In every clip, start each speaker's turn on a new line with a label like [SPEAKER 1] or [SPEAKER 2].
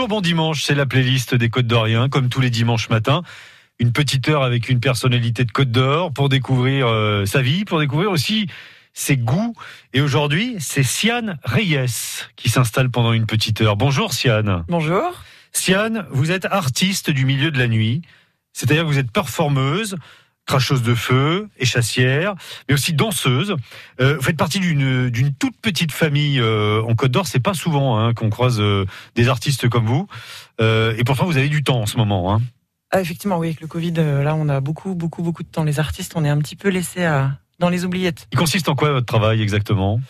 [SPEAKER 1] Bonjour, bon dimanche, c'est la playlist des Côtes d'Orient, comme tous les dimanches matins. Une petite heure avec une personnalité de Côte d'Or pour découvrir euh, sa vie, pour découvrir aussi ses goûts. Et aujourd'hui, c'est Siane Reyes qui s'installe pendant une petite heure. Bonjour Siane.
[SPEAKER 2] Bonjour.
[SPEAKER 1] Siane, vous êtes artiste du milieu de la nuit, c'est-à-dire que vous êtes performeuse, cracheuse de feu, échassière, mais aussi danseuse. Euh, vous faites partie d'une toute petite famille euh, en Côte d'Or. C'est pas souvent hein, qu'on croise euh, des artistes comme vous. Et pourtant, vous avez du temps en ce moment. Hein.
[SPEAKER 2] Ah, effectivement, oui, avec le Covid, là, on a beaucoup, beaucoup, beaucoup de temps. Les artistes, on est un petit peu laissés à- dans les oubliettes.
[SPEAKER 1] Il consiste en quoi votre travail exactement?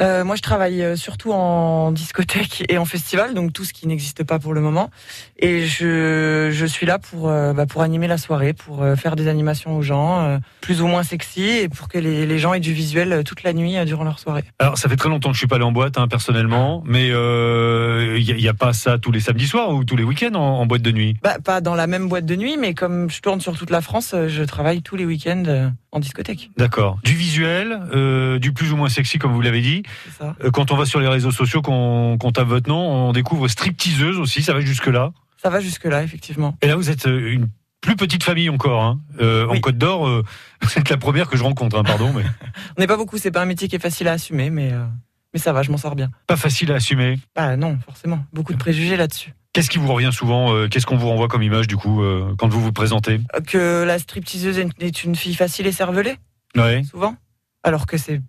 [SPEAKER 2] Euh, moi, je travaille euh, surtout en discothèque et en festival, donc tout ce qui n'existe pas pour le moment. Et je, je suis là pour, euh, bah, pour animer la soirée, pour euh, faire des animations aux gens, euh, plus ou moins sexy, et pour que les, les gens aient du visuel toute la nuit durant leur soirée.
[SPEAKER 1] Alors, ça fait très longtemps que je suis pas allé en boîte, hein, personnellement, mais euh, il n'y a, pas ça tous les samedis soirs ou tous les week-ends en, en boîte de nuit?
[SPEAKER 2] Bah, pas dans la même boîte de nuit, mais comme je tourne sur toute la France, je travaille tous les week-ends en discothèque.
[SPEAKER 1] D'accord. Du visuel, euh, du plus ou moins sexy, comme vous l'avez dit. Euh, Quand on va sur les réseaux sociaux, qu'on tape votre nom, on découvre stripteaseuse aussi, ça va jusque-là.
[SPEAKER 2] Ça va jusque-là, effectivement.
[SPEAKER 1] Et là, vous êtes euh, une plus petite famille encore. Hein. Euh, En. Côte d'Or, euh, vous êtes la première que je rencontre, hein, pardon, mais
[SPEAKER 2] On n'est pas beaucoup, c'est pas un métier qui est facile à assumer, mais, euh, mais ça va, je m'en sors bien.
[SPEAKER 1] pas facile à assumer.
[SPEAKER 2] Bah non, forcément, beaucoup de préjugés là-dessus.
[SPEAKER 1] Qu'est-ce qui vous revient souvent Qu'est-ce qu'on vous renvoie comme image, du coup, quand vous vous présentez?
[SPEAKER 2] Que la stripteaseuse est une- est une fille facile et cervelée,
[SPEAKER 1] Ouais.
[SPEAKER 2] souvent, alors que c'est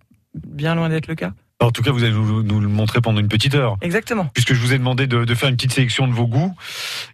[SPEAKER 2] bien loin d'être le cas.
[SPEAKER 1] En tout cas, vous allez nous, nous le montrer pendant une petite heure.
[SPEAKER 2] Exactement.
[SPEAKER 1] puisque je vous ai demandé de, de faire une petite sélection de vos goûts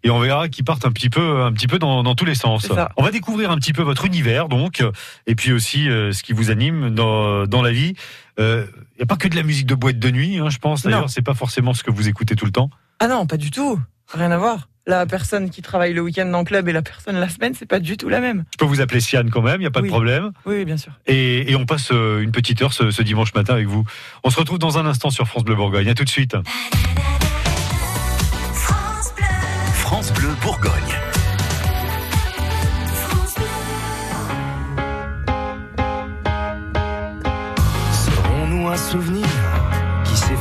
[SPEAKER 1] et on verra qu'ils partent un petit peu un petit peu dans, dans tous les sens. On va découvrir un petit peu votre univers donc et puis aussi euh, ce qui vous anime dans, dans la vie. Il n'y a pas que de la musique de boîte de nuit, hein, je pense. D'ailleurs, c'est pas forcément ce que vous écoutez tout le temps.
[SPEAKER 2] Ah non, pas du tout. Rien à voir. La personne qui travaille le week-end dans le club et la personne la semaine, c'est pas du tout la même.
[SPEAKER 1] Je peux vous appeler Siane quand même, il n'y a pas de problème.
[SPEAKER 2] Oui, oui, bien sûr.
[SPEAKER 1] Et, et on passe euh, une petite heure ce, ce dimanche matin avec vous. On se retrouve dans un instant sur France Bleu Bourgogne. À tout de suite.
[SPEAKER 3] France Bleu,
[SPEAKER 4] France Bleu Bourgogne.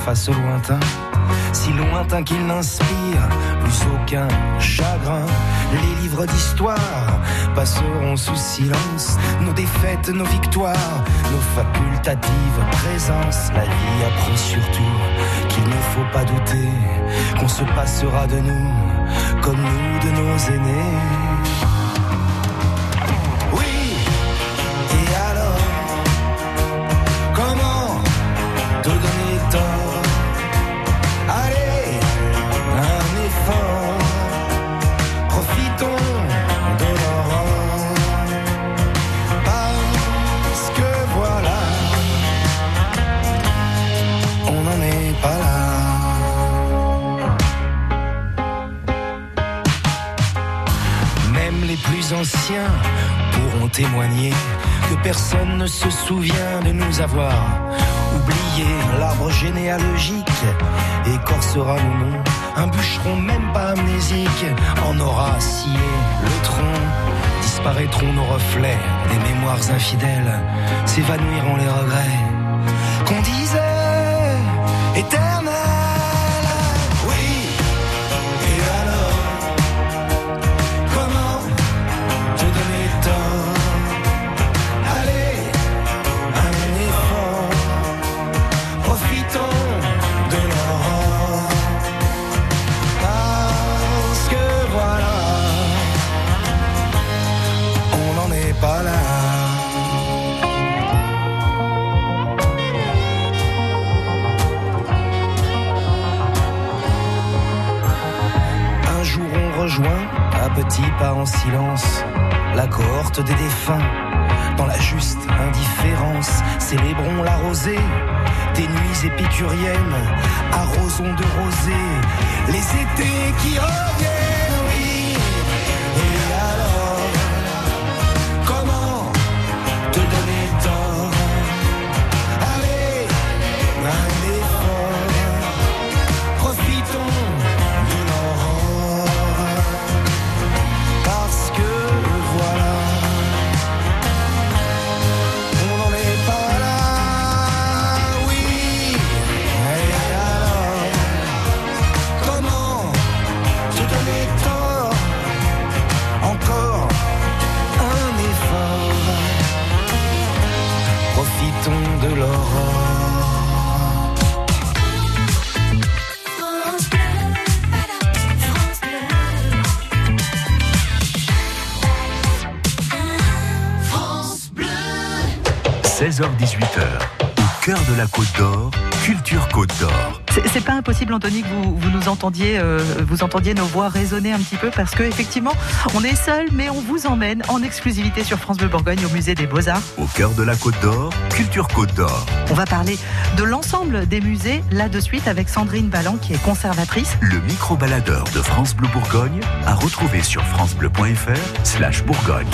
[SPEAKER 5] Au lointain. Si lointain qu'il n'inspire plus aucun chagrin. Les livres d'histoire passeront sous silence. Nos défaites, nos victoires, nos facultatives présences. La vie apprend surtout qu'il ne faut pas douter Qu'on se passera de nous comme nous de nos aînés ne se souvient de nous avoir oublié. L'arbre généalogique écorcera nos noms. Un bûcheron, même pas amnésique, en aura scié le tronc. Disparaîtront nos reflets, des mémoires infidèles, s'évanouiront les regrets qu'on disait éternels. En silence, la cohorte des défunts. Dans la juste indifférence, célébrons la rosée, des nuits épicuriennes, arrosons de rosée, les étés qui reviennent,
[SPEAKER 6] 16h-18h, au cœur de la Côte d'Or, Culture Côte d'Or.
[SPEAKER 7] C'est- pas impossible, Anthony, que vous, vous nous entendiez, euh, vous entendiez nos voix résonner un petit peu parce que effectivement, on est seul, mais on vous emmène en exclusivité sur France Bleu Bourgogne au musée des Beaux Arts.
[SPEAKER 6] Au cœur de la Côte d'Or, Culture Côte d'Or.
[SPEAKER 7] On va parler de l'ensemble des musées là de suite avec Sandrine Ballan qui est conservatrice.
[SPEAKER 6] Le micro-baladeur de France Bleu Bourgogne à retrouver sur francebleu.fr slash Bourgogne.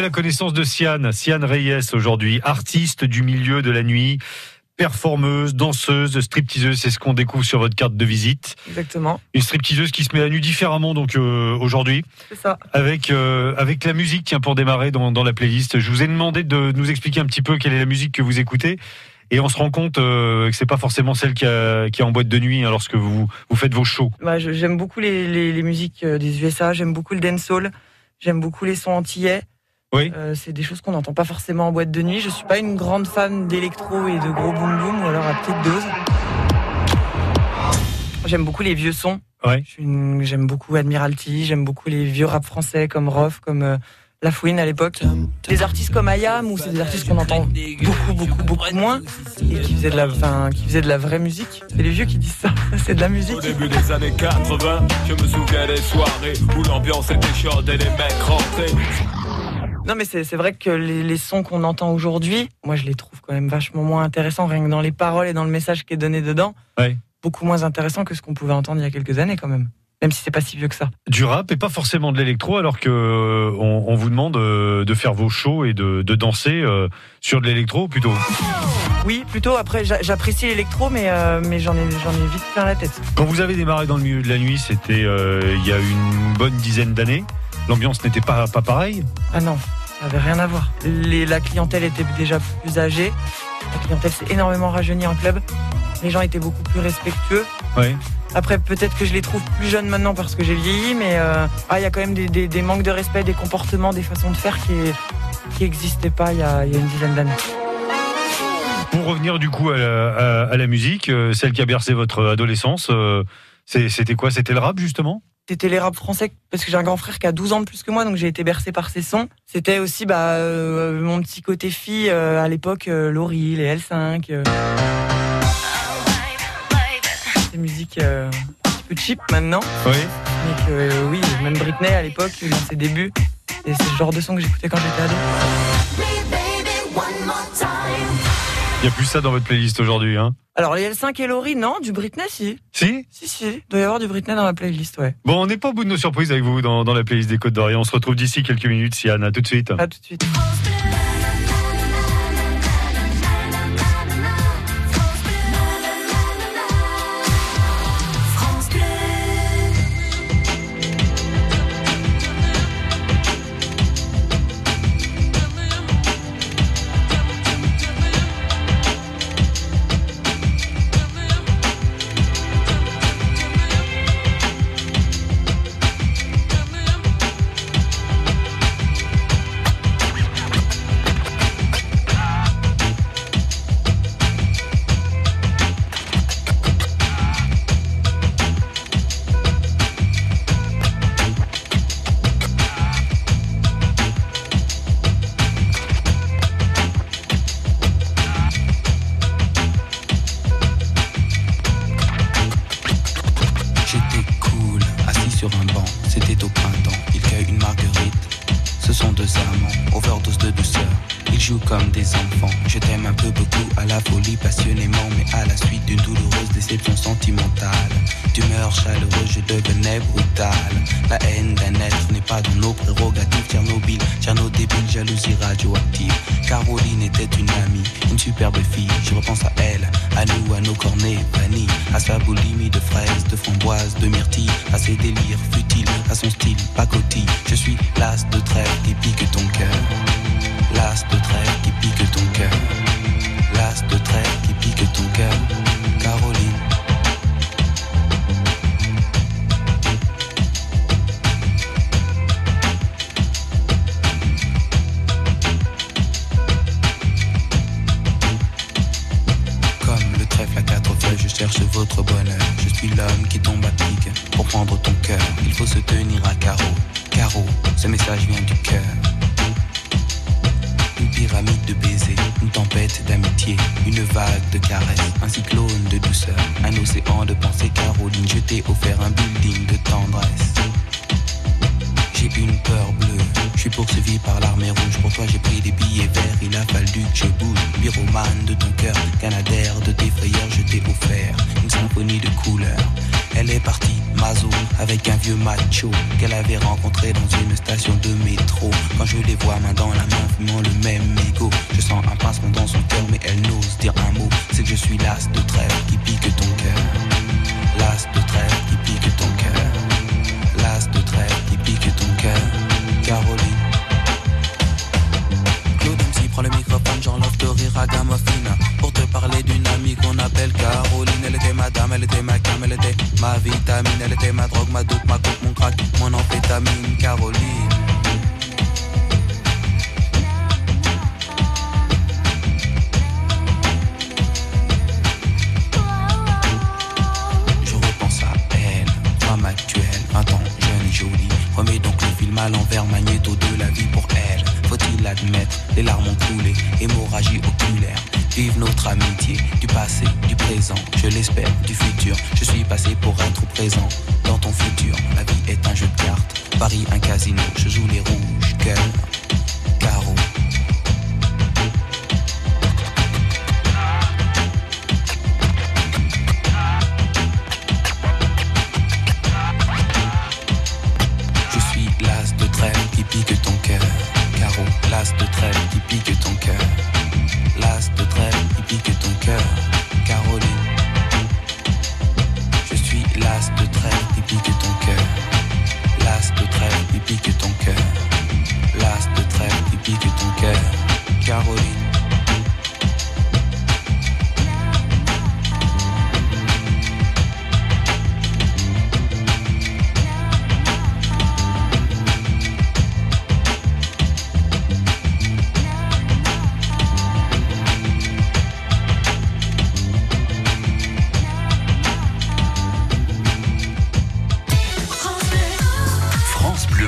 [SPEAKER 1] Fait la connaissance de Siane, Siane Reyes aujourd'hui, artiste du milieu de la nuit, performeuse, danseuse, stripteaseuse, c'est ce qu'on découvre sur votre carte de visite.
[SPEAKER 2] Exactement,
[SPEAKER 1] Une stripteaseuse qui se met à nu différemment donc euh, aujourd'hui,
[SPEAKER 2] c'est ça.
[SPEAKER 1] avec euh, avec la musique tiens pour démarrer dans, dans la playlist. Je vous ai demandé de nous expliquer un petit peu quelle est la musique que vous écoutez. Et on se rend compte euh, que c'est pas forcément celle qui, a, qui est en boîte de nuit hein, lorsque vous, vous faites vos shows.
[SPEAKER 2] Bah, j'aime beaucoup les, les, les musiques euh, des USA, j'aime beaucoup le dancehall, j'aime beaucoup les sons antillais.
[SPEAKER 1] Oui.
[SPEAKER 2] Euh, c'est des choses qu'on n'entend pas forcément en boîte de nuit. Je suis pas une grande fan d'électro et de gros boom boom ou alors à petite dose. J'aime beaucoup les vieux sons.
[SPEAKER 1] Ouais.
[SPEAKER 2] Une- J'aime beaucoup Admiralty, j'aime beaucoup les vieux rap français comme Rof, comme euh,
[SPEAKER 8] La Fouine à l'époque. Des artistes comme Ayam, ou c'est des artistes qu'on entend beaucoup, beaucoup, beaucoup moins, et qui faisaient de la, enfin, qui faisaient de la vraie musique. C'est les vieux qui disent ça, ça, c'est de la musique.
[SPEAKER 9] Au début des années 80, je me souviens des soirées où l'ambiance était chaude et les mecs rentraient.
[SPEAKER 8] Non, mais c'est vrai que les, les sons qu'on entend aujourd'hui, moi je les trouve quand même vachement moins intéressants, rien que dans les paroles et dans le message qui est donné dedans.
[SPEAKER 1] Ouais.
[SPEAKER 8] Beaucoup moins intéressants que ce qu'on pouvait entendre il y a quelques années quand même. Même si c'est pas si vieux que ça.
[SPEAKER 1] Du rap et pas forcément de l'électro, alors que euh, on, on vous demande euh, de faire vos shows et de, de danser euh, sur de l'électro plutôt.
[SPEAKER 8] Oui, plutôt après j'a- j'apprécie l'électro, mais, mais j'en ai, j'en ai vite plein la tête.
[SPEAKER 1] Quand vous avez démarré dans le milieu de la nuit, c'était il y a une bonne dizaine d'années. L'ambiance n'était pas, pas pareille.
[SPEAKER 8] Ah non, ça avait rien à voir. Les, la clientèle était déjà plus âgée. La clientèle s'est énormément rajeunie en club. Les gens étaient beaucoup plus respectueux.
[SPEAKER 1] Ouais.
[SPEAKER 8] Après, peut-être que je les trouve plus jeunes maintenant parce que j'ai vieilli, mais euh, ah, il y a quand même des, des- des manques de respect, des comportements, des façons de faire qui qui n'existaient pas il y, a, il y a une dizaine d'années.
[SPEAKER 1] Pour revenir du coup à la, à- à la musique, euh, celle qui a bercé votre adolescence, euh, c'était quoi? C'était le rap justement?
[SPEAKER 8] C'était les rap français parce que j'ai un grand frère qui a 12 ans de plus que moi, donc j'ai été bercé par ses sons. C'était aussi bah, euh, mon petit côté fille euh, à l'époque, euh, Laurie, les L5. euh, des musiques un petit peu cheap maintenant.
[SPEAKER 1] Oui.
[SPEAKER 8] Mais que oui, même Britney à l'époque, dans ses débuts, et c'est le genre de son que j'écoutais quand j'étais ado.
[SPEAKER 1] Il n'y a plus ça dans votre playlist aujourd'hui, hein
[SPEAKER 8] Alors les L5 et Laurie, non, du Britney si.
[SPEAKER 1] Si?
[SPEAKER 8] Si, si, il doit y avoir du Britney dans ma playlist, ouais.
[SPEAKER 1] Bon, on n'est pas au bout de nos surprises avec vous dans, dans la playlist des Côtes d'Orient. On se retrouve d'ici quelques minutes, Siane. À tout de suite.
[SPEAKER 8] À tout de suite.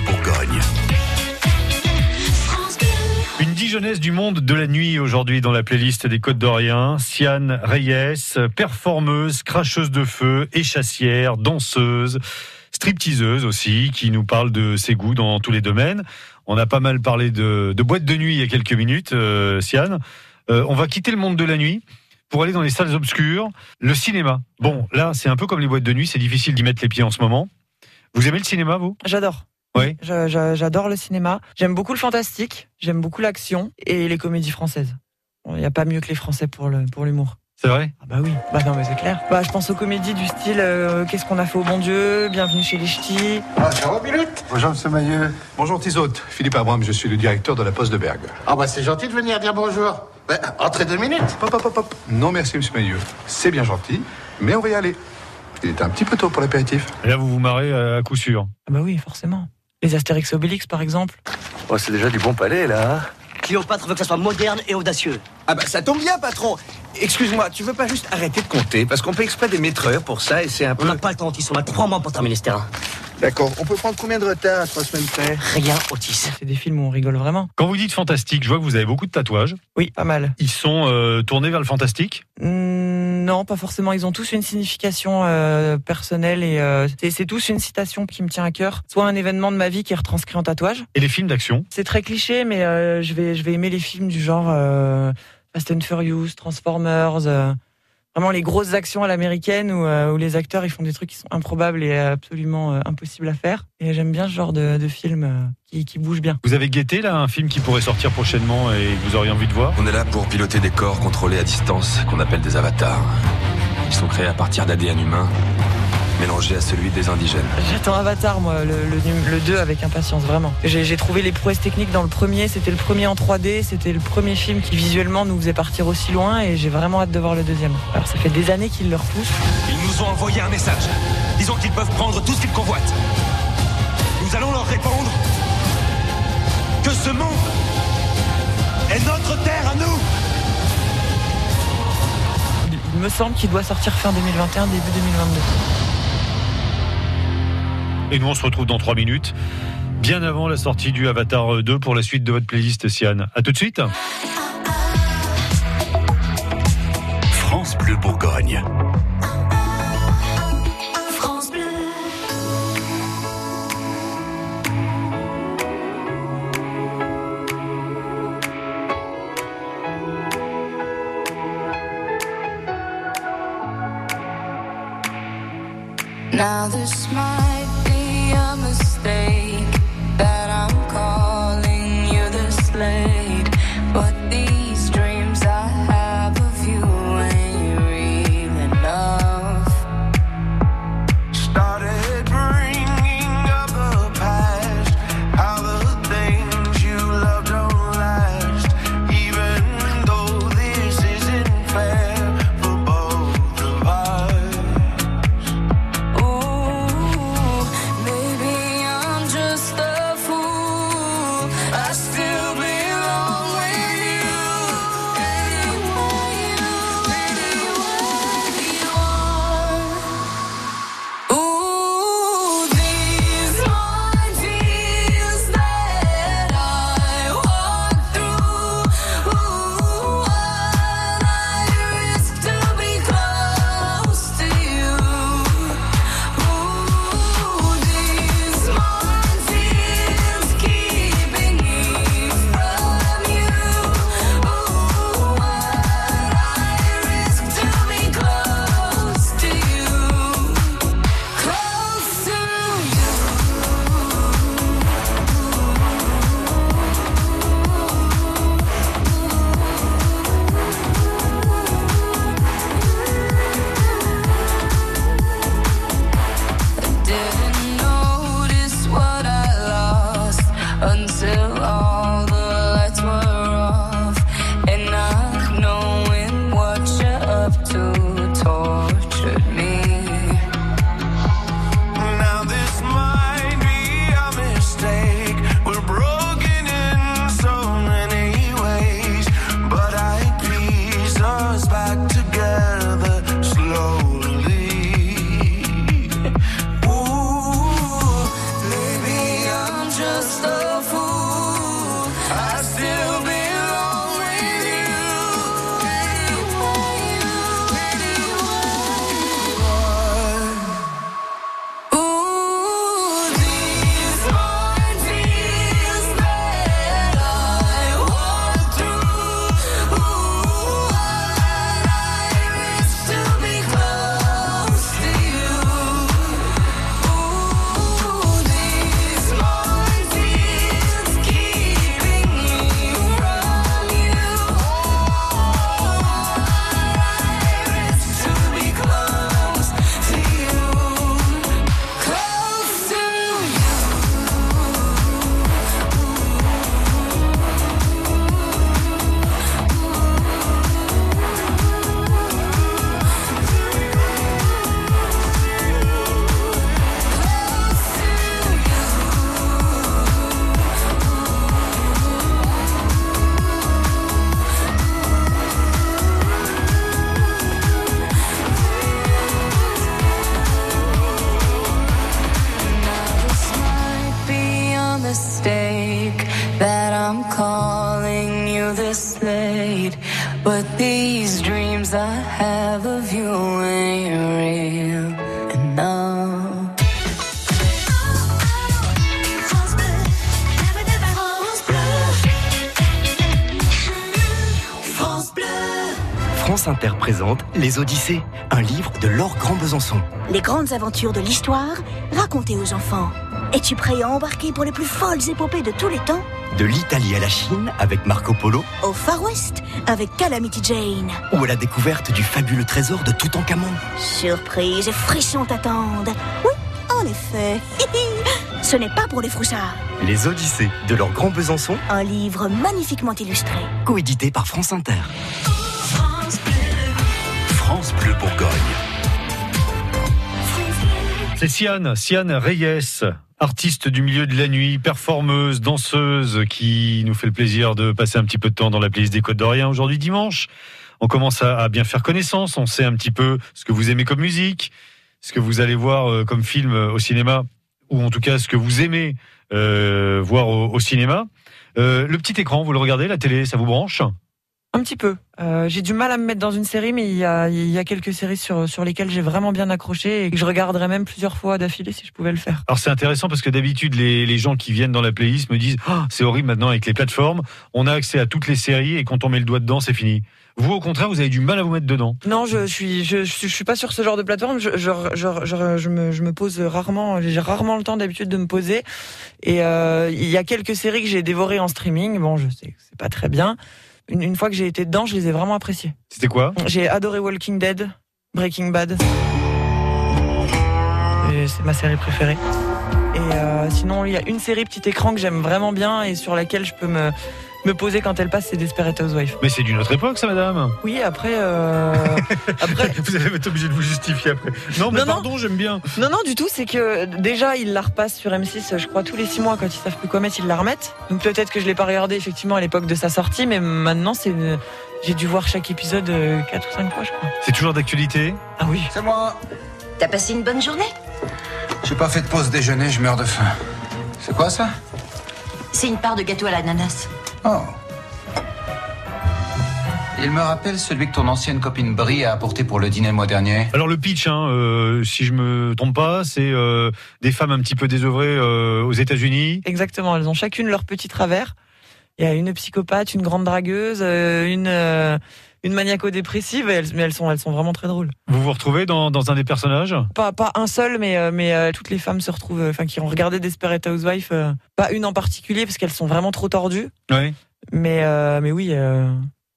[SPEAKER 6] Bourgogne.
[SPEAKER 1] Une dijonnaise du monde de la nuit aujourd'hui dans la playlist des Côtes d'Orient. Siane Reyes, performeuse, cracheuse de feu, échassière, danseuse, stripteaseuse aussi, qui nous parle de ses goûts dans tous les domaines. On a pas mal parlé de, de boîte de nuit il y a quelques minutes, euh, Siane. Euh, on va quitter le monde de la nuit pour aller dans les salles obscures. Le cinéma. Bon, là, c'est un peu comme les boîtes de nuit, c'est difficile d'y mettre les pieds en ce moment. Vous aimez le cinéma, vous?
[SPEAKER 2] J'adore.
[SPEAKER 1] Oui.
[SPEAKER 2] J'adore le cinéma. J'aime beaucoup le fantastique. J'aime beaucoup l'action et les comédies françaises. Il n'y a pas mieux que les Français pour le pour l'humour.
[SPEAKER 1] C'est vrai?
[SPEAKER 2] Ah bah oui. Bah non mais c'est clair. Bah je pense aux comédies du style euh, Qu'est-ce qu'on a fait au bon Dieu, Bienvenue chez les Ch'tis.
[SPEAKER 10] Bonjour, monsieur Mailleux. Bonjour, Tisote. Philippe Abraham, je suis le directeur de la Poste de Bergue.
[SPEAKER 11] Ah bah c'est gentil de venir dire bonjour. Ben, entrez deux minutes.
[SPEAKER 10] Hop, hop, hop, hop. Non, merci, monsieur Mailleux. C'est bien gentil, mais on va y aller. Il est un petit peu tôt pour l'apéritif.
[SPEAKER 1] Et là, vous vous marrez euh, à coup sûr.
[SPEAKER 2] Ah bah oui forcément. Les Astérix et Obélix par exemple.
[SPEAKER 12] Oh, c'est déjà du bon palais, là. hein.
[SPEAKER 13] Cléopâtre veut que ça soit moderne et audacieux.
[SPEAKER 12] Ah bah, ça tombe bien, patron. Excuse-moi, tu veux pas juste arrêter de compter? Parce qu'on fait exprès des maîtreurs pour ça et c'est un
[SPEAKER 13] On
[SPEAKER 12] peu...
[SPEAKER 13] n'a pas le temps, Otis. On a trois mois pour terminer ce terrain.
[SPEAKER 12] D'accord. On peut prendre combien de retard à trois semaines près
[SPEAKER 13] Rien, Otis.
[SPEAKER 2] C'est des films où on rigole vraiment.
[SPEAKER 1] Quand vous dites fantastique, je vois que vous avez beaucoup de tatouages.
[SPEAKER 2] Oui, pas mal.
[SPEAKER 1] Ils sont euh, tournés vers le fantastique?
[SPEAKER 2] Hmm, non, pas forcément. Ils ont tous une signification euh, personnelle et euh, c'est tous une citation qui me tient à cœur. Soit un événement de ma vie qui est retranscrit en tatouage.
[SPEAKER 1] Et les films d'action?
[SPEAKER 2] C'est très cliché, mais euh, je vais je vais aimer les films du genre euh, Fast and Furious, Transformers. Vraiment les grosses actions à l'américaine où, euh, où les acteurs ils font des trucs qui sont improbables et absolument euh, impossibles à faire. Et j'aime bien ce genre de, de film euh, qui, qui bouge bien.
[SPEAKER 1] Vous avez guetté là un film qui pourrait sortir prochainement et que vous auriez envie de voir?
[SPEAKER 14] On est là pour piloter des corps contrôlés à distance qu'on appelle des avatars. Ils sont créés à partir d'ADN humain, mélangé à celui des indigènes.
[SPEAKER 2] J'attends Avatar, moi, le, le, num- le 2 avec impatience, vraiment. J'ai j'ai trouvé les prouesses techniques dans le premier, c'était le premier en 3D, c'était le premier film qui visuellement nous faisait partir aussi loin et j'ai vraiment hâte de voir le deuxième. Alors ça fait des années qu'ils le repoussent.
[SPEAKER 15] Ils nous ont envoyé un message. Disons qu'ils peuvent prendre tout ce qu'ils convoitent. Nous allons leur répondre que ce monde est notre terre à nous.
[SPEAKER 2] Il me semble qu'il doit sortir fin 2021, début 2022.
[SPEAKER 1] Et nous, on se retrouve dans 3 minutes, bien avant la sortie du Avatar 2 pour la suite de votre playlist, Siane. À tout de suite.
[SPEAKER 6] France Bleu Bourgogne.
[SPEAKER 3] France Bleu.
[SPEAKER 16] Now this might
[SPEAKER 4] présente Les Odyssées, un livre de Laure Grand Besançon.
[SPEAKER 17] Les grandes aventures de l'histoire racontées aux enfants. Es-tu prêt à embarquer pour les plus folles épopées de tous les temps?
[SPEAKER 4] De l'Italie à la Chine avec Marco Polo
[SPEAKER 17] Au Far West avec Calamity Jane.
[SPEAKER 4] ou à la découverte du fabuleux trésor de Toutankhamon.
[SPEAKER 17] Surprise et frissons t'attendent. Oui, en effet. Ce n'est pas pour les froussards.
[SPEAKER 4] Les Odyssées de Laure Grand Besançon,
[SPEAKER 17] Un livre magnifiquement illustré.
[SPEAKER 4] coédité par France Inter.
[SPEAKER 1] C'est Siane, Siane Reyes, artiste du milieu de la nuit, performeuse, danseuse, qui nous fait le plaisir de passer un petit peu de temps dans la playlist des Côtes d'Orient aujourd'hui dimanche. On commence à, bien faire connaissance, on sait un petit peu ce que vous aimez comme musique, ce que vous allez voir euh, comme film euh, au cinéma, ou en tout cas ce que vous aimez euh, voir au, cinéma. Le petit écran, vous le regardez, la télé, ça vous branche?
[SPEAKER 2] Un petit peu. Euh, j'ai du mal à me mettre dans une série, mais il y a, il y a quelques séries sur, sur lesquelles j'ai vraiment bien accroché et que je regarderais même plusieurs fois d'affilée si je pouvais le faire.
[SPEAKER 1] Alors c'est intéressant parce que d'habitude les, les gens qui viennent dans la playlist me disent Ah, c'est horrible maintenant avec les plateformes, on a accès à toutes les séries et quand on met le doigt dedans c'est fini. Vous au contraire vous avez du mal à vous mettre dedans.
[SPEAKER 2] Non, je suis, je, je, suis- je suis pas sur ce genre de plateforme. Je, me, je me pose rarement. J'ai rarement le temps d'habitude de me poser. Et euh, il y a quelques séries que j'ai dévorées en streaming. Bon, je sais que c'est pas très bien. Une, une fois que j'ai été dedans, je les ai vraiment appréciées.
[SPEAKER 1] C'était quoi
[SPEAKER 2] J'ai adoré Walking Dead, Breaking Bad. C'est ma série préférée. Et euh, sinon, il y a une série petit écran que j'aime vraiment bien et sur laquelle je peux me, me poser quand elle passe, c'est Desperate Housewives.
[SPEAKER 1] Mais c'est d'une autre époque ça madame.
[SPEAKER 2] Oui, après, euh,
[SPEAKER 1] vous allez être obligé de vous justifier après. Non mais
[SPEAKER 2] Non, non.
[SPEAKER 1] pardon j'aime bien.
[SPEAKER 2] Non, non, du tout. C'est que déjà, ils la repassent sur M6, je crois, tous les six mois quand ils savent plus quoi mettre, ils la remettent. Donc peut-être que je l'ai pas regardé effectivement à l'époque de sa sortie, mais maintenant, c'est une- j'ai dû voir chaque épisode euh, quatre ou cinq fois, je crois.
[SPEAKER 1] C'est toujours d'actualité?
[SPEAKER 2] Ah oui.
[SPEAKER 11] C'est moi.
[SPEAKER 17] T'as passé une bonne journée?
[SPEAKER 11] J'ai pas fait de pause déjeuner, je meurs de faim. C'est quoi ça?
[SPEAKER 17] C'est une part de gâteau à l'ananas.
[SPEAKER 11] Oh. Il me rappelle celui que ton ancienne copine Brie a apporté pour le dîner le mois dernier.
[SPEAKER 1] Alors le pitch, hein, euh, si je me trompe pas, c'est euh, des femmes un petit peu désœuvrées euh, aux États-Unis.
[SPEAKER 2] Exactement. Elles ont chacune leur petit travers. Il y a une psychopathe, une grande dragueuse, euh, une euh, une maniaco-dépressive, mais elles sont elles sont vraiment très drôles.
[SPEAKER 1] Vous vous retrouvez dans, dans un des personnages?
[SPEAKER 2] Pas, pas un seul, mais, euh, mais euh, toutes les femmes se retrouvent, euh, enfin, qui ont regardé Desperate Housewives, euh, pas une en particulier, parce qu'elles sont vraiment trop tordues.
[SPEAKER 1] Oui.
[SPEAKER 2] Mais, euh, mais oui,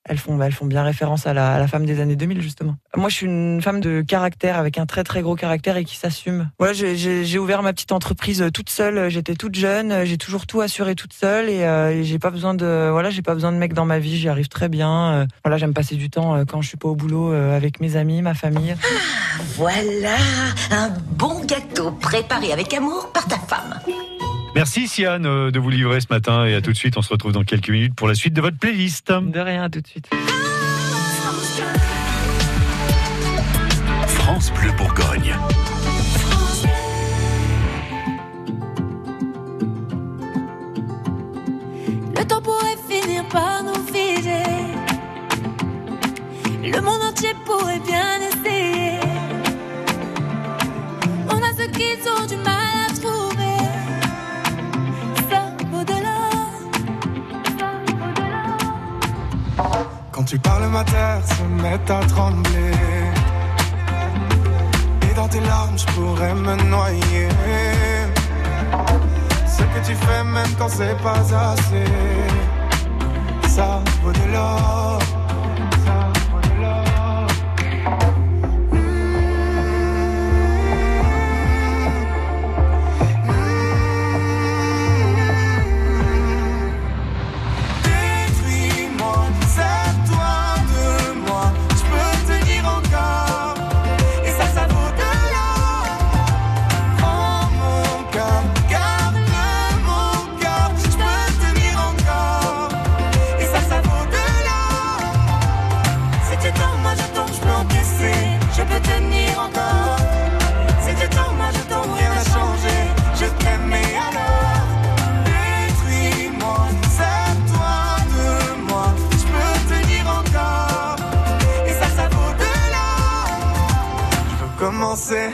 [SPEAKER 2] elles, font, elles font bien référence à la, femme des années 2000, justement. Moi, je suis une femme de caractère, avec un très très gros caractère et qui s'assume. Voilà, j'ai- ouvert ma petite entreprise euh, toute seule, j'étais toute jeune, euh, j'ai toujours tout assuré toute seule et, euh, et j'ai pas besoin de voilà, j'ai pas besoin de mec dans ma vie, j'y arrive très bien. voilà, j'aime passer du temps quand je suis pas au boulot avec mes amis, ma famille.
[SPEAKER 17] Voilà, un bon gâteau préparé avec amour par ta femme.
[SPEAKER 1] Merci Siane euh, de vous livrer ce matin et à tout de suite. On se retrouve dans quelques minutes pour la suite de votre playlist.
[SPEAKER 2] De rien, à tout de suite.
[SPEAKER 6] France Bleu Bourgogne.
[SPEAKER 18] Le temps pourrait finir par nous figer. Le monde entier pourrait bien essayer. On a ce qu'ils ont du mal
[SPEAKER 19] Tu parles, ma terre se met à trembler. Et dans tes larmes, je pourrais me noyer. Ce que tu fais, même quand c'est pas assez, ça vaut de l'or.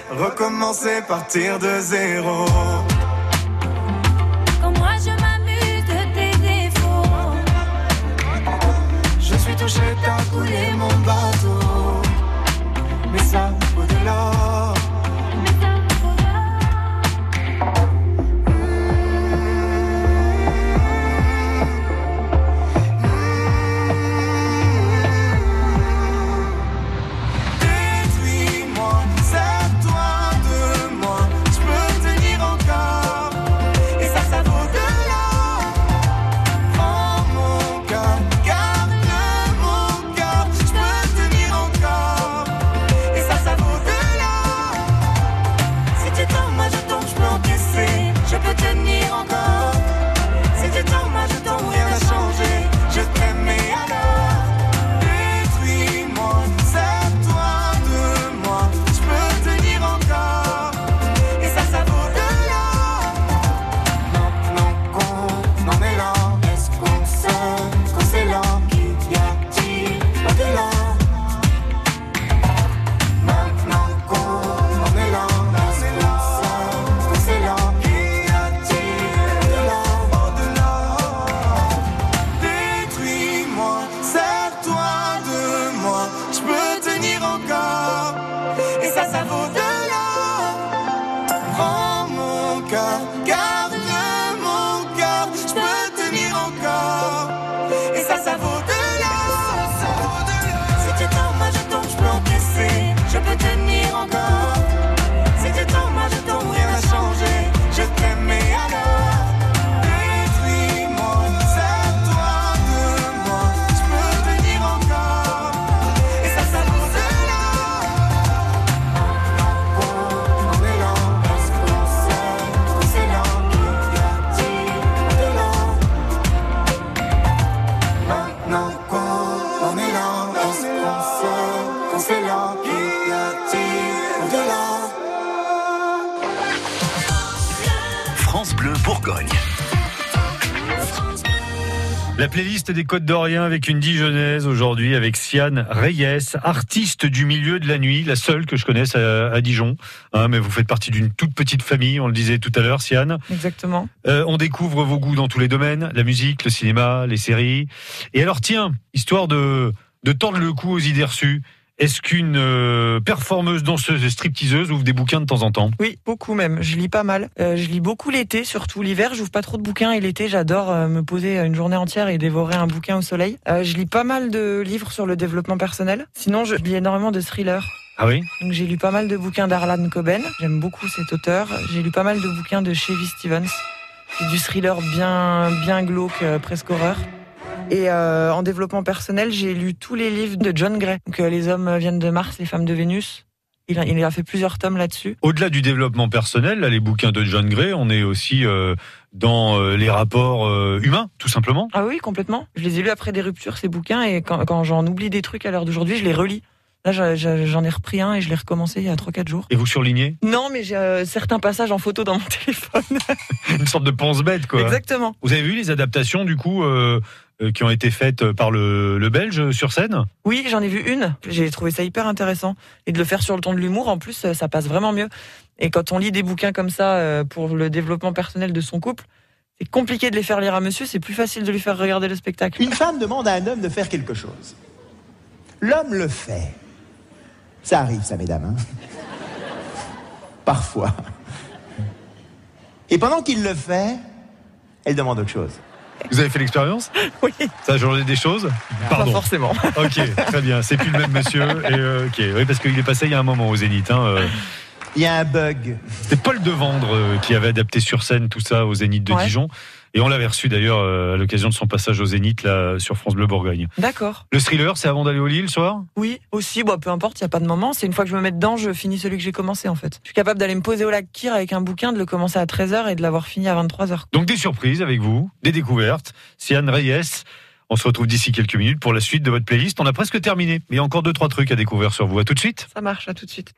[SPEAKER 19] recommencer, partir de zéro.
[SPEAKER 1] Des Côtes d'Orient avec une Dijonnaise aujourd'hui avec Siane Reyes, artiste du milieu de la nuit, la seule que je connaisse à, à Dijon. Hein, mais vous faites partie d'une toute petite famille, on le disait tout à l'heure, Siane.
[SPEAKER 2] Exactement.
[SPEAKER 1] Euh, on découvre vos goûts dans tous les domaines, la musique, le cinéma, les séries. Et alors tiens, histoire de, de tordre le cou aux idées reçues, est-ce qu'une euh, performeuse, danseuse et stripteaseuse ouvre des bouquins de temps en temps?
[SPEAKER 2] Oui, beaucoup même. Je lis pas mal. Euh, je lis beaucoup l'été, surtout l'hiver. J'ouvre pas trop de bouquins et l'été, j'adore euh, me poser une journée entière et dévorer un bouquin au soleil. Euh, je lis pas mal de livres sur le développement personnel. Sinon, je lis énormément de thrillers.
[SPEAKER 1] Ah oui?
[SPEAKER 2] Donc j'ai lu pas mal de bouquins d'Arlan Coben. J'aime beaucoup cet auteur. J'ai lu pas mal de bouquins de Chevy Stevens. C'est du thriller bien, bien glauque, presque horreur. Et euh, en développement personnel, j'ai lu tous les livres de John Gray. Donc euh, les hommes viennent de Mars, les femmes de Vénus. Il a, il a fait plusieurs tomes là-dessus.
[SPEAKER 1] Au-delà du développement personnel, là, les bouquins de John Gray, on est aussi euh, dans les rapports humains, tout simplement.
[SPEAKER 2] Ah oui, complètement. Je les ai lus après des ruptures, ces bouquins, et quand, quand j'en oublie des trucs à l'heure d'aujourd'hui, je les relis. Là, je- je- j'en ai repris un et je l'ai recommencé il y a 3-4 jours.
[SPEAKER 1] Et vous surlignez?
[SPEAKER 2] Non, mais j'ai euh, certains passages en photo dans mon téléphone.
[SPEAKER 1] Une sorte de pense-bête, quoi.
[SPEAKER 2] Exactement.
[SPEAKER 1] Vous avez vu les adaptations, du coup, euh, qui ont été faites par le, le Belge sur scène
[SPEAKER 2] Oui, j'en ai vu une. J'ai trouvé ça hyper intéressant. Et de le faire sur le ton de l'humour, en plus, euh, ça passe vraiment mieux. Et quand on lit des bouquins comme ça euh, pour le développement personnel de son couple, c'est compliqué de les faire lire à monsieur, c'est plus facile de lui faire regarder le spectacle.
[SPEAKER 20] Une femme demande à un homme de faire quelque chose. L'homme le fait. Ça arrive, ça, mesdames. hein. Parfois. Et pendant qu'il le fait, elle demande autre chose.
[SPEAKER 1] Vous avez fait l'expérience
[SPEAKER 2] Oui.
[SPEAKER 1] Ça a changé des choses
[SPEAKER 2] Pas forcément.
[SPEAKER 1] Ok, très bien. C'est plus le même monsieur. Et, euh, ok, oui, parce qu'il est passé il y a un moment au Zénith. Hein, euh.
[SPEAKER 20] Il y a un bug.
[SPEAKER 1] C'était Paul Devendre euh, qui avait adapté sur scène tout ça au Zénith de
[SPEAKER 2] Ouais.
[SPEAKER 1] Dijon. Et on l'avait reçu d'ailleurs euh, à l'occasion de son passage au Zénith là, sur France Bleu Bourgogne.
[SPEAKER 2] D'accord.
[SPEAKER 1] Le thriller, c'est avant d'aller au lit le soir?
[SPEAKER 2] Oui, aussi, bah, peu importe, il n'y a pas de moment. C'est une fois que je me mets dedans, je finis celui que j'ai commencé en fait. Je suis capable d'aller me poser au lac Kyr avec un bouquin, de le commencer à 13h et de l'avoir fini à 23h.
[SPEAKER 1] Donc des surprises avec vous, des découvertes. Sian Reyes. On se retrouve d'ici quelques minutes pour la suite de votre playlist. On a presque terminé. Mais il y a encore deux, trois trucs à découvrir sur vous. À tout de suite.
[SPEAKER 2] Ça marche, à tout de suite.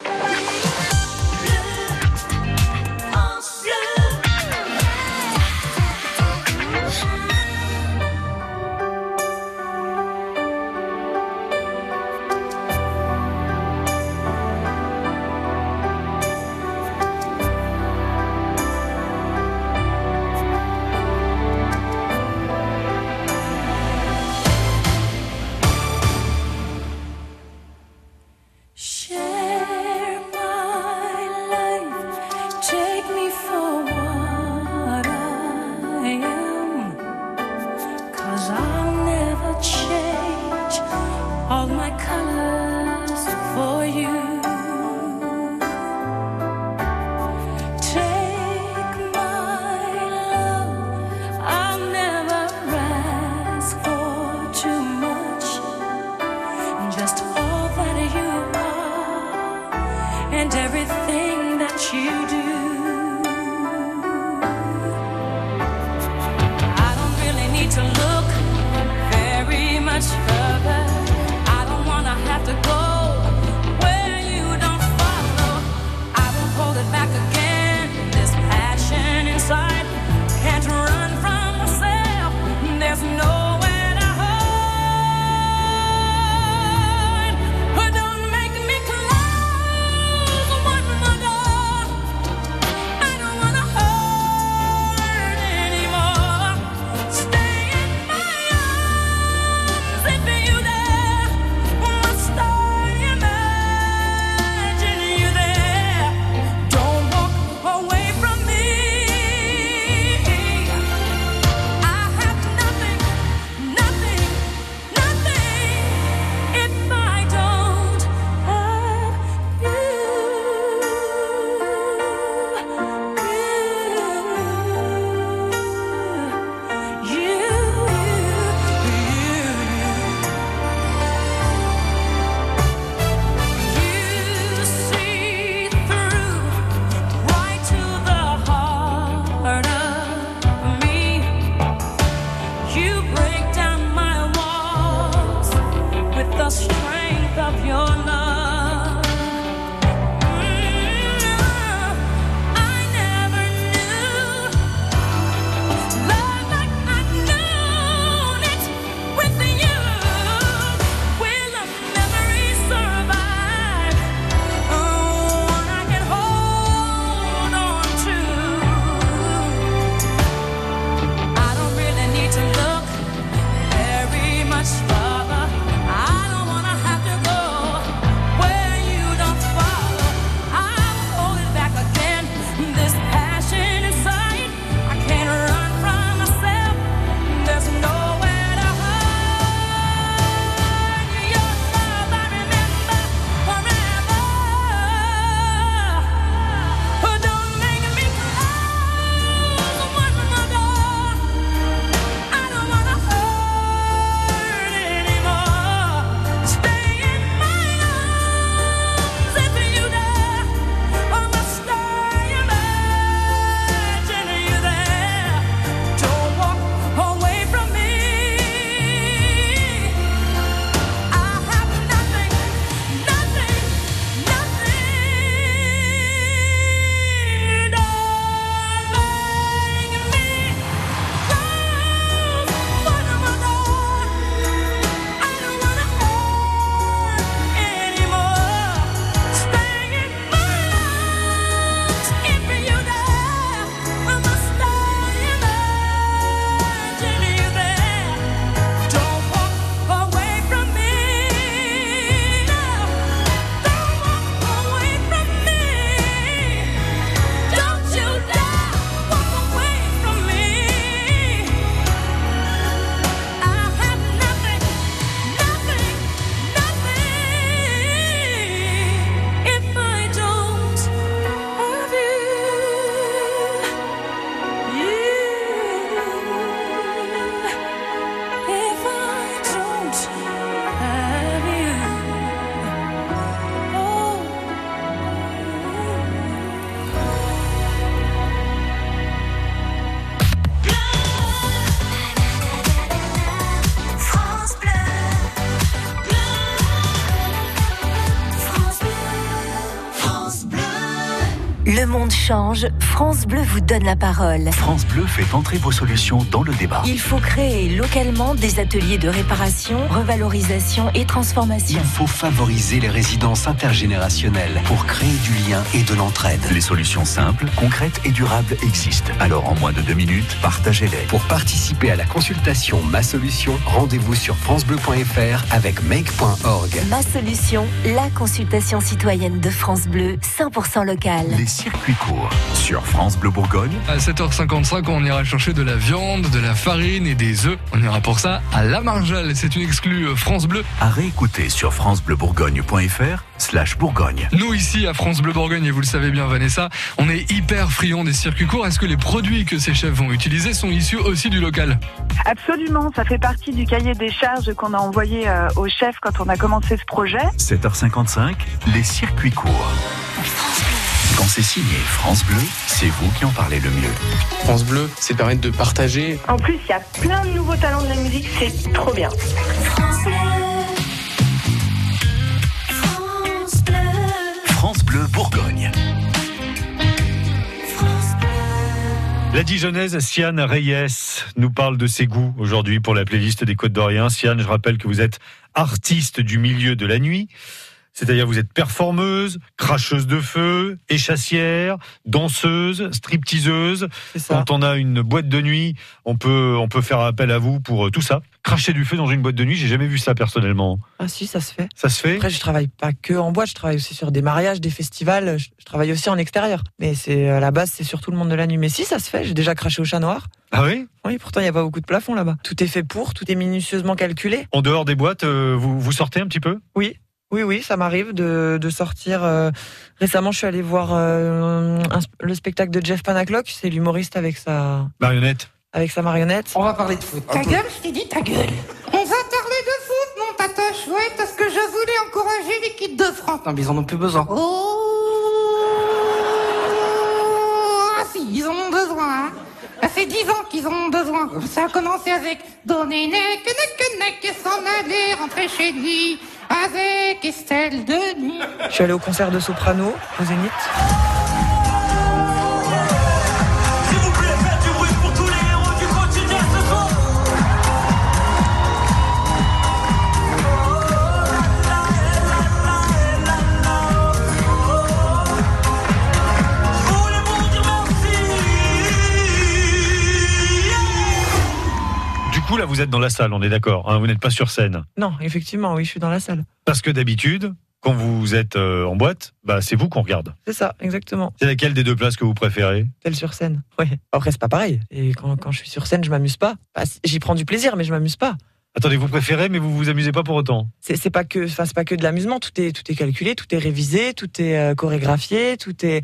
[SPEAKER 21] monde change, France Bleu vous donne la parole.
[SPEAKER 6] France Bleu fait entrer vos solutions dans le débat.
[SPEAKER 21] Il faut créer localement des ateliers de réparation, revalorisation et transformation.
[SPEAKER 4] Il faut favoriser les résidences intergénérationnelles pour créer du lien et de l'entraide.
[SPEAKER 6] Les solutions simples, concrètes et durables existent. Alors en moins de deux minutes, partagez-les.
[SPEAKER 4] Pour participer à la consultation Ma Solution, rendez-vous sur francebleu.fr avec make.org.
[SPEAKER 21] Ma Solution, la consultation citoyenne de France Bleu, 100% locale.
[SPEAKER 6] Les circuits courts sur France Bleu Bourgogne.
[SPEAKER 22] À 7h55, on ira chercher de la viande, de la farine et des œufs. On ira pour ça à La Marjale. C'est une exclue euh, France Bleu.
[SPEAKER 6] À réécouter sur francebleubourgogne.fr slash Bourgogne.
[SPEAKER 22] Nous ici à France Bleu Bourgogne, et vous le savez bien Vanessa, on est hyper friands des circuits courts. Est-ce que les produits que ces chefs vont utiliser sont issus aussi du local?
[SPEAKER 23] Absolument, ça fait partie du cahier des charges qu'on a envoyé euh, au chef quand on a commencé ce projet.
[SPEAKER 6] 7h55, les circuits courts. Quand c'est signé France Bleu, c'est vous qui en parlez le mieux.
[SPEAKER 24] France Bleu, c'est permettre de partager.
[SPEAKER 23] En plus, il y a plein de nouveaux talents de la musique, c'est trop bien.
[SPEAKER 6] France Bleu Bourgogne.
[SPEAKER 1] La Dijonnaise Siane Reyes nous parle de ses goûts aujourd'hui pour la playlist des Côtes d'Orient. Siane, je rappelle que vous êtes artiste du milieu de la nuit. C'est-à-dire vous êtes performeuse, cracheuse de feu, échassière, danseuse, stripteaseuse. Quand on a une boîte de nuit, on peut, on peut faire appel à vous pour euh, tout ça. Cracher du feu dans une boîte de nuit, j'ai jamais vu ça personnellement.
[SPEAKER 2] Ah si, ça se fait.
[SPEAKER 1] Ça se fait?
[SPEAKER 2] Après, je travaille pas que en boîte, je travaille aussi sur des mariages, des festivals, je, travaille aussi en extérieur. Mais c'est à la base, c'est surtout le monde de la nuit. Mais si, ça se fait, j'ai déjà craché au chat noir.
[SPEAKER 1] Ah oui?
[SPEAKER 2] Oui, pourtant, il n'y a pas beaucoup de plafond là-bas. Tout est fait pour, tout est minutieusement calculé.
[SPEAKER 1] En dehors des boîtes, euh, vous, vous sortez un petit peu?
[SPEAKER 2] Oui. Oui, oui, ça m'arrive de, de sortir. euh, récemment, je suis allée voir euh, un- le spectacle de Jeff Panaclock. C'est l'humoriste avec sa,
[SPEAKER 1] Marionnette.
[SPEAKER 2] avec sa marionnette.
[SPEAKER 25] On va parler de foot. Ta gueule, je t'ai dit ta gueule. On va parler de foot, mon tata chouette, parce que je voulais encourager l'équipe de France.
[SPEAKER 24] Non, mais ils en ont plus besoin.
[SPEAKER 25] Oh, ah si, ils en ont besoin. Hein. Fait dix ans qu'ils ont besoin. Ça a commencé avec donner nec, nec, nec, s'en aller rentrer chez lui avec Estelle Denis.
[SPEAKER 2] Je suis allée au concert de Soprano au Zénith.
[SPEAKER 18] Vous
[SPEAKER 1] êtes dans la salle, on est d'accord. hein, vous n'êtes pas sur scène.
[SPEAKER 2] Non, effectivement, oui, je suis dans la salle.
[SPEAKER 1] Parce que d'habitude, quand vous êtes euh, en boîte, bah, c'est vous qu'on regarde.
[SPEAKER 2] C'est ça, exactement.
[SPEAKER 1] C'est laquelle des deux places que vous préférez?
[SPEAKER 2] Telle sur scène. Oui. Après, c'est pas pareil. Et quand, quand je suis sur scène, je m'amuse pas. Bah, J'y prends du plaisir, mais je m'amuse pas.
[SPEAKER 1] Attendez, vous préférez, mais vous vous amusez pas pour autant?
[SPEAKER 2] C'est pas que, enfin, c'est pas que de l'amusement. Tout est, tout est calculé, tout est révisé, tout est euh, chorégraphié, tout est.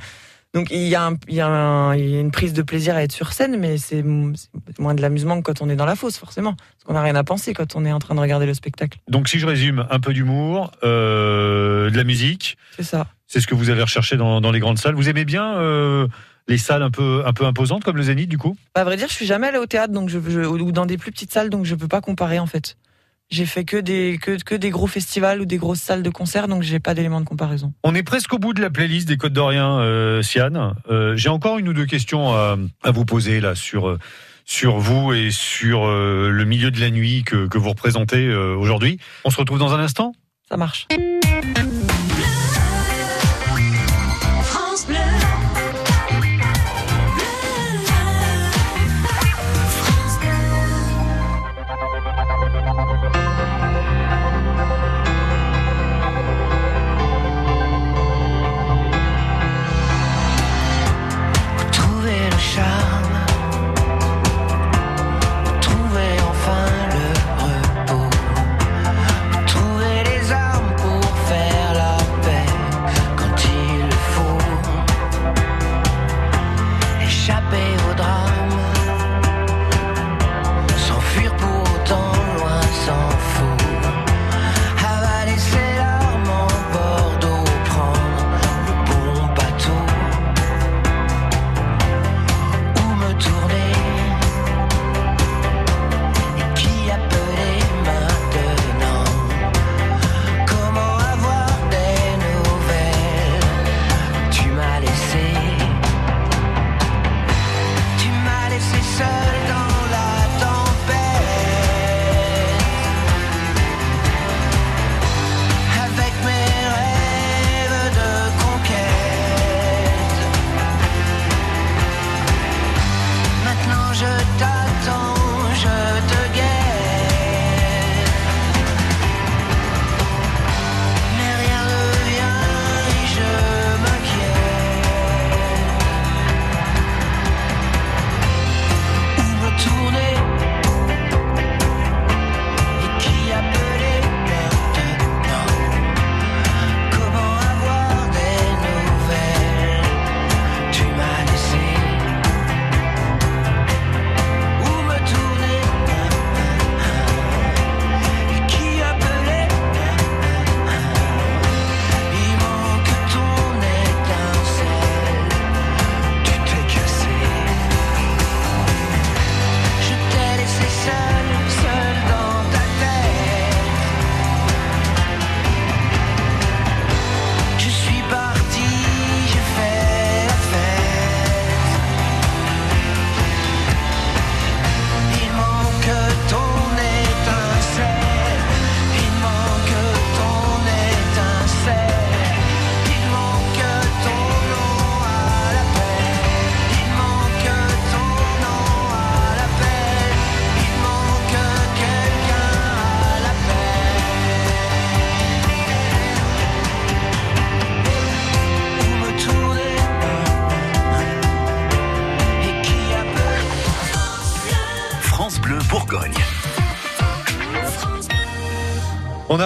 [SPEAKER 2] Donc il y, a un- il y, a un- il y a une prise de plaisir à être sur scène, mais c'est moins de l'amusement que quand on est dans la fosse, forcément. Parce qu'on n'a rien à penser quand on est en train de regarder le spectacle.
[SPEAKER 1] Donc, si je résume, un peu d'humour, euh, de la musique.
[SPEAKER 2] C'est ça.
[SPEAKER 1] C'est ce que vous allez rechercher dans, dans les grandes salles. Vous aimez bien euh, les salles un peu, un peu imposantes comme le Zénith, du coup?
[SPEAKER 2] À vrai dire, je suis jamais allée au théâtre, donc je, je- ou dans des plus petites salles, donc je peux pas comparer en fait. J'ai fait que des, que, que des gros festivals ou des grosses salles de concert, donc j'ai pas d'élément de comparaison.
[SPEAKER 1] On est presque au bout de la playlist des Côtes d'Orient, euh, Siane. Euh, J'ai encore une ou deux questions à, à vous poser là sur euh, sur vous et sur euh, le milieu de la nuit que, que vous représentez aujourd'hui. On se retrouve dans un instant?
[SPEAKER 2] Ça marche.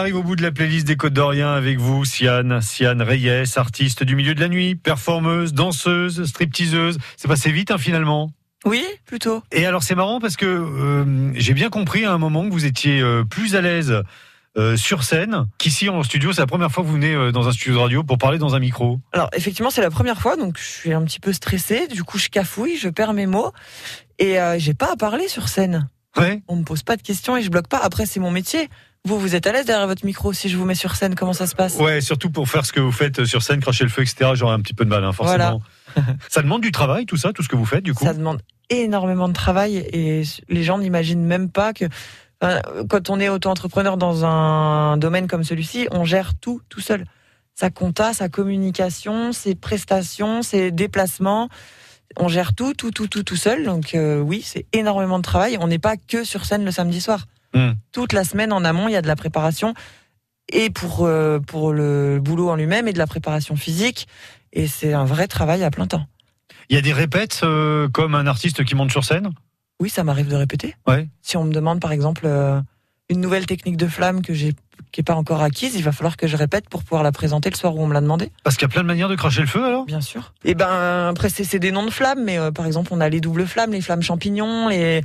[SPEAKER 1] Arrive au bout de la playlist des Côtes d'Orient avec vous, Siane, Siane Reyes, artiste du milieu de la nuit, performeuse, danseuse, stripteaseuse. C'est passé vite hein, finalement.
[SPEAKER 2] Oui, plutôt.
[SPEAKER 1] Et alors c'est marrant parce que euh, j'ai bien compris à un moment que vous étiez euh, plus à l'aise euh, sur scène qu'ici en studio. C'est la première fois que vous venez euh, dans un studio de radio pour parler dans un micro.
[SPEAKER 2] Alors effectivement, c'est la première fois, donc je suis un petit peu stressée. Du coup, je cafouille, je perds mes mots et euh, j'ai pas à parler sur scène.
[SPEAKER 1] Ouais.
[SPEAKER 2] On me pose pas de questions et je bloque pas. Après, c'est mon métier. Vous, vous êtes à l'aise derrière votre micro si je vous mets sur scène Comment ça se passe?
[SPEAKER 1] Ouais, surtout pour faire ce que vous faites sur scène, cracher le feu, etc. J'aurais un petit peu de mal, hein, forcément. ça demande du travail, tout ça, tout ce que vous faites, du coup?
[SPEAKER 2] Ça demande énormément de travail et les gens n'imaginent même pas que quand on est auto-entrepreneur dans un domaine comme celui-ci, on gère tout tout seul. Sa compta, sa communication, ses prestations, ses déplacements. On gère tout, tout, tout, tout, tout seul. Donc euh, oui, c'est énormément de travail. On n'est pas que sur scène le samedi soir.
[SPEAKER 1] Hmm.
[SPEAKER 2] Toute la semaine en amont, il y a de la préparation et pour euh, pour le boulot en lui-même et de la préparation physique. Et c'est un vrai travail à plein temps.
[SPEAKER 1] Il y a des répètes euh, comme un artiste qui monte sur scène?
[SPEAKER 2] Oui, ça m'arrive de répéter.
[SPEAKER 1] Ouais.
[SPEAKER 2] Si on me demande par exemple euh, une nouvelle technique de flamme que j'ai qui est pas encore acquise, il va falloir que je répète pour pouvoir la présenter le soir où on me l'a demandé.
[SPEAKER 1] Parce qu'il y a plein de manières de cracher le feu alors?
[SPEAKER 2] Bien sûr. Et ben après c'est des noms de flammes, mais par exemple on a les doubles flammes, les flammes champignons, les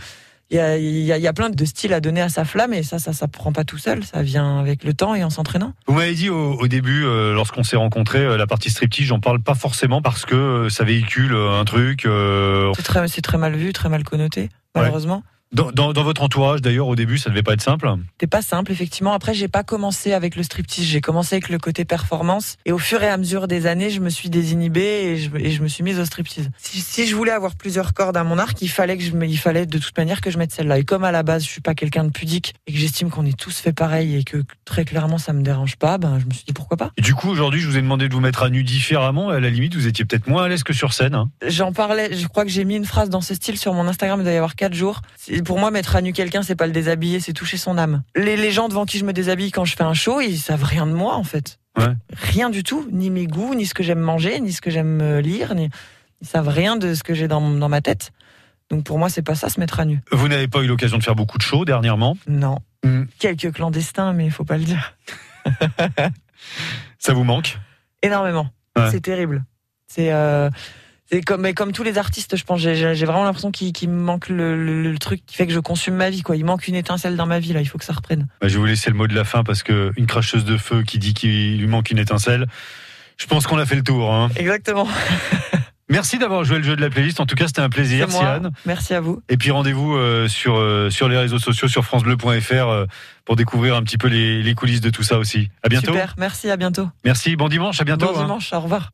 [SPEAKER 2] il y a, il y, a, il y a plein de styles à donner à sa flamme et ça ça ça prend pas tout seul, ça vient avec le temps et en s'entraînant.
[SPEAKER 1] Vous m'avez dit au, au début, euh, lorsqu'on s'est rencontrés, euh, la partie striptease, j'en parle pas forcément parce que euh, ça véhicule un truc.
[SPEAKER 2] C'est très c'est très mal vu, très mal connoté malheureusement.
[SPEAKER 1] Dans, dans- dans votre entourage, d'ailleurs, au début, ça devait pas être simple.
[SPEAKER 2] C'était pas simple, effectivement. Après, j'ai pas commencé avec le striptease, j'ai commencé avec le côté performance. Et au fur et à mesure des années, je me suis désinhibée et je, et je me suis mise au striptease. Si, si je voulais avoir plusieurs cordes à mon arc, il fallait que je il fallait de toute manière que je mette celle-là. Et comme à la base, je suis pas quelqu'un de pudique et que j'estime qu'on est tous fait pareil et que très clairement ça me dérange pas, ben je me suis dit pourquoi pas.
[SPEAKER 1] Et du coup, aujourd'hui, je vous ai demandé de vous mettre à nu différemment. À la limite, vous étiez peut-être moins à l'aise que sur scène. hein.
[SPEAKER 2] J'en parlais, je crois que j'ai mis une phrase dans ce style sur mon Instagram, il doit y avoir quatre jours. Pour moi, mettre à nu quelqu'un, c'est pas le déshabiller, c'est toucher son âme. Les, les gens devant qui je me déshabille quand je fais un show, ils savent rien de moi, en fait.
[SPEAKER 1] Ouais.
[SPEAKER 2] Rien du tout, ni mes goûts, ni ce que j'aime manger, ni ce que j'aime euh, lire, ni... ils savent rien de ce que j'ai dans, dans ma tête. Donc pour moi, c'est pas ça, se mettre à nu.
[SPEAKER 1] Vous n'avez pas eu l'occasion de faire beaucoup de shows dernièrement?
[SPEAKER 2] Non.
[SPEAKER 1] Hmm.
[SPEAKER 2] Quelques clandestins, mais il faut pas le dire.
[SPEAKER 1] Ça vous manque?
[SPEAKER 2] Énormément.
[SPEAKER 1] Ouais.
[SPEAKER 2] C'est terrible. C'est euh, c'est comme mais comme tous les artistes, je pense. J'ai vraiment l'impression qu'il me manque le, le- le truc qui fait que je consume ma vie. Quoi. Il manque une étincelle dans ma vie là. Il faut que ça reprenne.
[SPEAKER 1] Bah, Je vais vous laisser le mot de la fin parce que une cracheuse de feu qui dit qu'il lui manque une étincelle, je pense qu'on a fait le tour. hein.
[SPEAKER 2] Exactement.
[SPEAKER 1] Merci d'avoir joué le jeu de la playlist. En tout cas, c'était un plaisir,
[SPEAKER 2] moi. Merci à vous.
[SPEAKER 1] Et puis rendez-vous euh, sur euh, sur les réseaux sociaux, sur francebleu.fr euh, pour découvrir un petit peu les, les coulisses de tout ça aussi. À bientôt.
[SPEAKER 2] Super. Merci. À bientôt.
[SPEAKER 1] Merci. Bon dimanche. À bientôt.
[SPEAKER 2] Bon
[SPEAKER 1] hein.
[SPEAKER 2] dimanche. Au revoir.